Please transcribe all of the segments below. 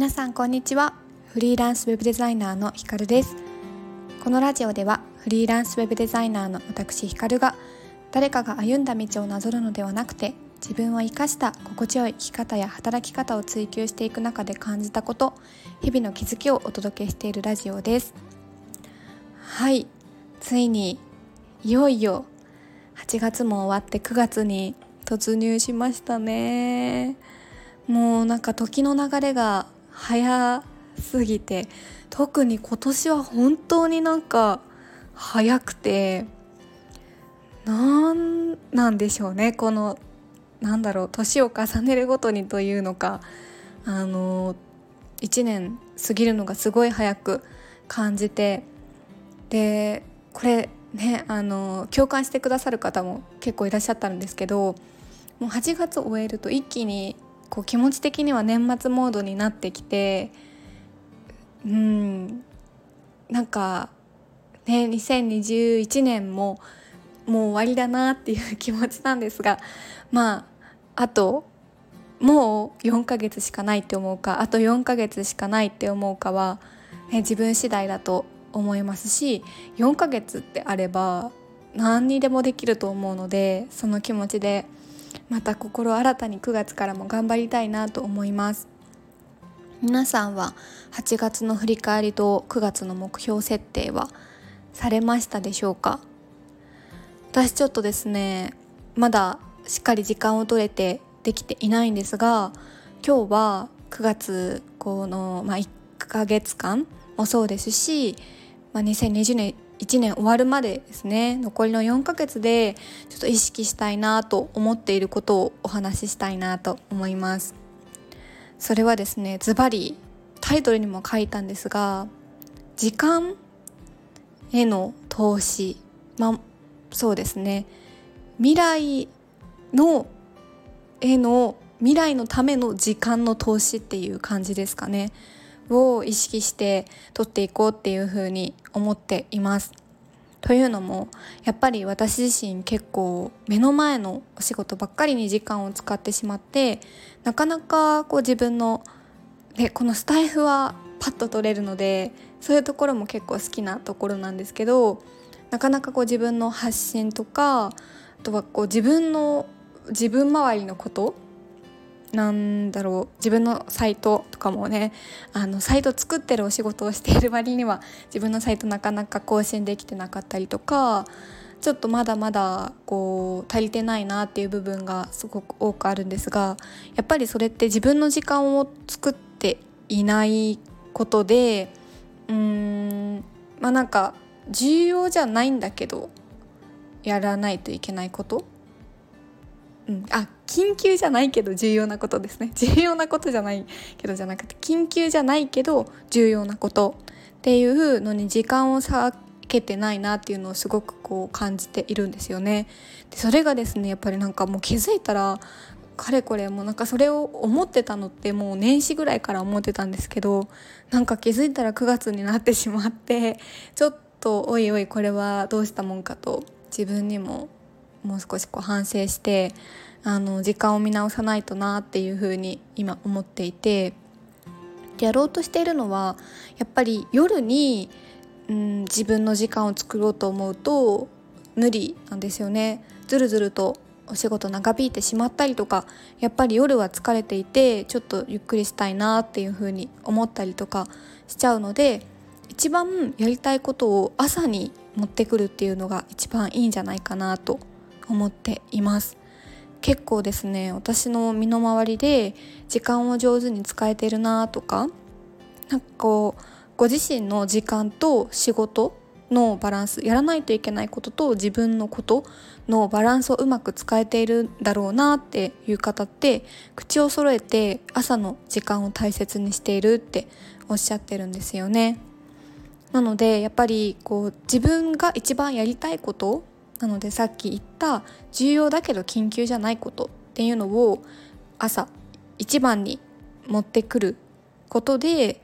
皆さんこんにちは。フリーランスウェブデザイナーのひかるです。このラジオではフリーランスウェブデザイナーの私ひかるが誰かが歩んだ道をなぞるのではなくて自分を生かした心地よい生き方や働き方を追求していく中で感じたこと日々の気づきをお届けしているラジオです。はい。ついにいよいよ8月も終わって9月に突入しましたね。もうなんか時の流れが早すぎて特に今年は本当になんか早くてなんなんでしょうね。このなんだろう年を重ねるごとにというのかあの1年過ぎるのがすごい早く感じてでこれねあの共感してくださる方も結構いらっしゃったんですけどもう8月終えると一気にこう気持ち的には年末モードになってきてうんなんかね2021年ももう終わりだなっていう気持ちなんですがまああともう4ヶ月しかないって思うかあと4ヶ月しかないって思うかは、ね、自分次第だと思いますし4ヶ月ってあれば何にでもできると思うのでその気持ちでまた心新たに9月からも頑張りたいなと思います。皆さんは8月の振り返りと9月の目標設定はされましたでしょうか？私ちょっとですねまだしっかり時間を取れてできていないんですが今日は9月この、まあ、1ヶ月間もそうですし、まあ、2020年1年終わるまでですね残りの4ヶ月でちょっと意識したいなと思っていることをお話ししたいなと思います。それはですねズバリタイトルにも書いたんですが時間への投資。まあそうですね。未来のへの未来のための時間の投資っていう感じですかね。を意識して取っていこうっていうふうに思っています。というのもやっぱり私自身結構目の前のお仕事ばっかりに時間を使ってしまってなかなかこう自分のでこのスタイフはパッと取れるのでそういうところも結構好きなところなんですけどなかなかこう自分の発信とかあとはこう自分の自分周りのことなんだろう自分のサイトとかもねあのサイト作ってるお仕事をしている割には自分のサイトなかなか更新できてなかったりとかちょっとまだまだこう足りてないなっていう部分がすごく多くあるんですがやっぱりそれって自分の時間を作っていないことでうーんまあなんか重要じゃないんだけどやらないといけないことうん、あ緊急じゃないけど重要なことですね 重要なことじゃないけどじゃなくて緊急じゃないけど重要なことっていうのに時間を割けてないなっていうのをすごくこう感じているんですよね。でそれがですねやっぱりなんかもう気づいたらかれこれもうなんかそれを思ってたのってもう年始ぐらいから思ってたんですけどなんか気づいたら9月になってしまってちょっとおいおいこれはどうしたもんかと自分にももう少しこう反省してあの時間を見直さないとなっていうふうに今思っていてやろうとしているのはやっぱり夜に、うん、自分の時間を作ろうと思うと無理なんですよね。ずるずるとお仕事長引いてしまったりとかやっぱり夜は疲れていてちょっとゆっくりしたいなっていうふうに思ったりとかしちゃうので一番やりたいことを朝に持ってくるっていうのが一番いいんじゃないかなと思っています結構ですね私の身の回りで時間を上手に使えてるなとかなんかこうご自身の時間と仕事のバランスやらないといけないことと自分のことのバランスをうまく使えているんだろうなっていう方って口を揃えて朝の時間を大切にしているっておっしゃってるんですよね。なのでやっぱりこう自分が一番やりたいことなのでさっき言った重要だけど緊急じゃないことっていうのを朝一番に持ってくることで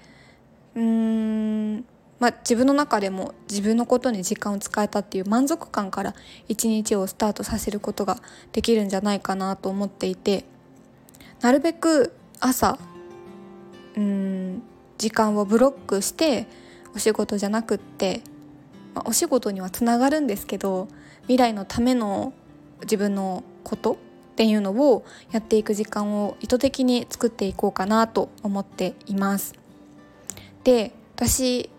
うーんまあ、自分の中でも自分のことに時間を使えたっていう満足感から一日をスタートさせることができるんじゃないかなと思っていてなるべく朝うん時間をブロックしてお仕事じゃなくって、まあ、お仕事にはつながるんですけど未来のための自分のことっていうのをやっていく時間を意図的に作っていこうかなと思っています。で私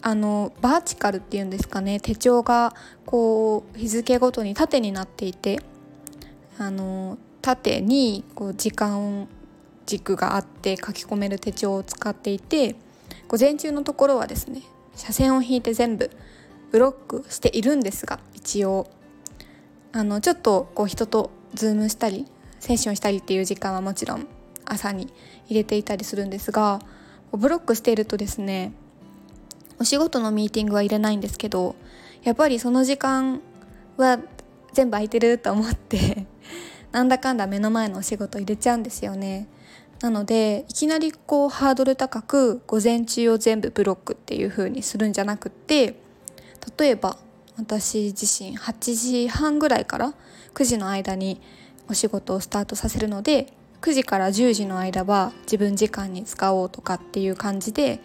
あのバーチカルっていうんですかね手帳がこう日付ごとに縦になっていてあの縦にこう時間軸があって書き込める手帳を使っていて午前中のところはですね斜線を引いて全部ブロックしているんですが一応。あのちょっとこう人とズームしたりセッションしたりっていう時間はもちろん朝に入れていたりするんですがブロックしているとですねお仕事のミーティングは入れないんですけどやっぱりその時間は全部空いてると思って なんだかんだ目の前のお仕事入れちゃうんですよね。なのでいきなりこうハードル高く午前中を全部ブロックっていう風にするんじゃなくって例えば私自身8時半ぐらいから9時の間にお仕事をスタートさせるので9時から10時の間は自分時間に使おうとかっていう感じで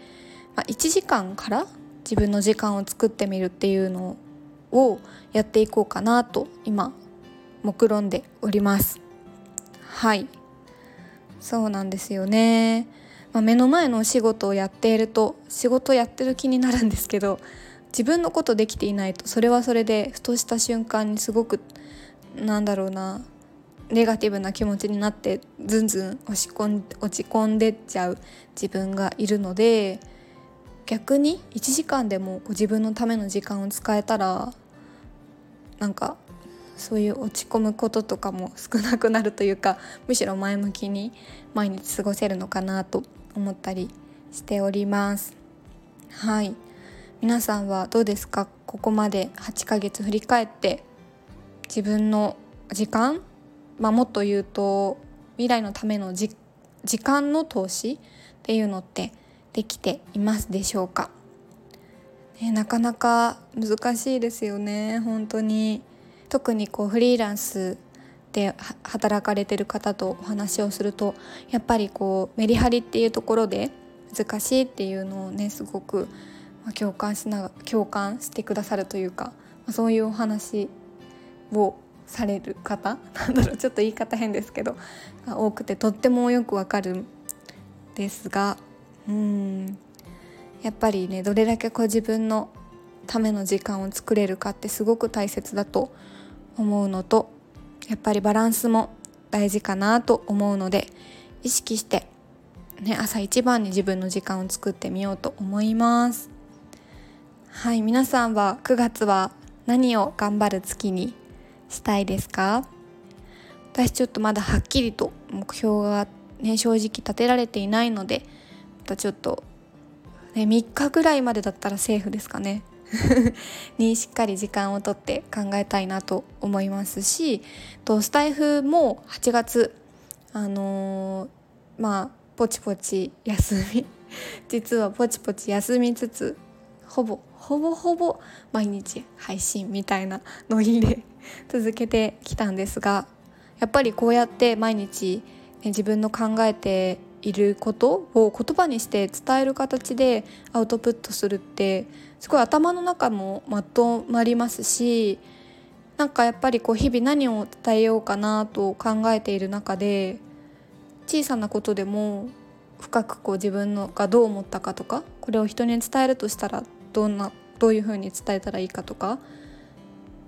まあ、1時間から自分の時間を作ってみるっていうのをやっていこうかなと今目論んでおります。はい。そうなんですよね、まあ、目の前のお仕事をやっていると仕事やってる気になるんですけど自分のことできていないとそれはそれでふとした瞬間にすごくなんだろうなネガティブな気持ちになってずんずん落ち込ん落ち込んでっちゃう自分がいるので逆に1時間でも自分のための時間を使えたらなんかそういう落ち込むこととかも少なくなるというかむしろ前向きに毎日過ごせるのかなと思ったりしております。はい。皆さんはどうですか？ここまで8ヶ月振り返って自分の時間、まあ、もっと言うと未来のための時間の投資っていうのってできていますでしょうか、ね、なかなか難しいですよね本当に。特にこうフリーランスで働かれてる方とお話をするとやっぱりこうメリハリっていうところで難しいっていうのをねすごく共感しな共感してくださるというかそういうお話をされる方なんだろう。ちょっと言い方変ですけど多くてとってもよくわかるんですがうん。やっぱりねどれだけこう自分のための時間を作れるかってすごく大切だと思うのとやっぱりバランスも大事かなと思うので意識して、ね、朝一番に自分の時間を作ってみようと思いますはい皆さんは9月は何を頑張る月にしたいですか？私ちょっとまだはっきりと目標がね正直立てられていないのでまたちょっと、ね、3日ぐらいまでだったらセーフですかね？にしっかり時間をとって考えたいなと思いますしとスタイフも8月あのー、まあポチポチ休み。実はポチポチ休みつつほぼほぼほぼ毎日配信みたいなノリで 続けてきたんですがやっぱりこうやって毎日、ね、自分の考えていることを言葉にして伝える形でアウトプットするってすごい頭の中もまとまりますしなんかやっぱりこう日々何を伝えようかなと考えている中で小さなことでも深くこう自分のがどう思ったかとかこれを人に伝えるとしたらどんなどういうふうに伝えたらいいかとか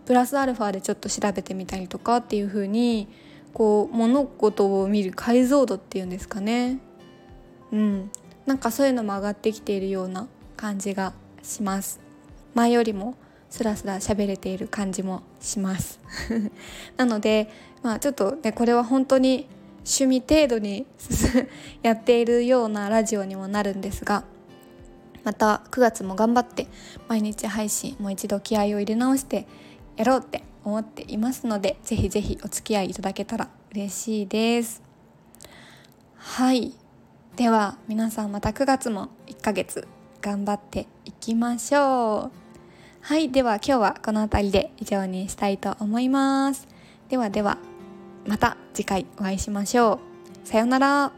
プラスアルファでちょっと調べてみたりとかっていうふうにこう物事を見る解像度っていうんですかね。うん。なんかそういうのも上がってきているような感じがします。前よりもスラスラ喋れている感じもします。なのでまあちょっとねこれは本当に趣味程度に やっているようなラジオにもなるんですがまた9月も頑張って毎日配信もう一度気合を入れ直してやろうって思っていますのでぜひぜひお付き合いいただけたら嬉しいです。はい。では皆さんまた9月も1ヶ月頑張っていきましょう。はい。では今日はこの辺りで以上にしたいと思います。ではではまた次回お会いしましょう。さようなら。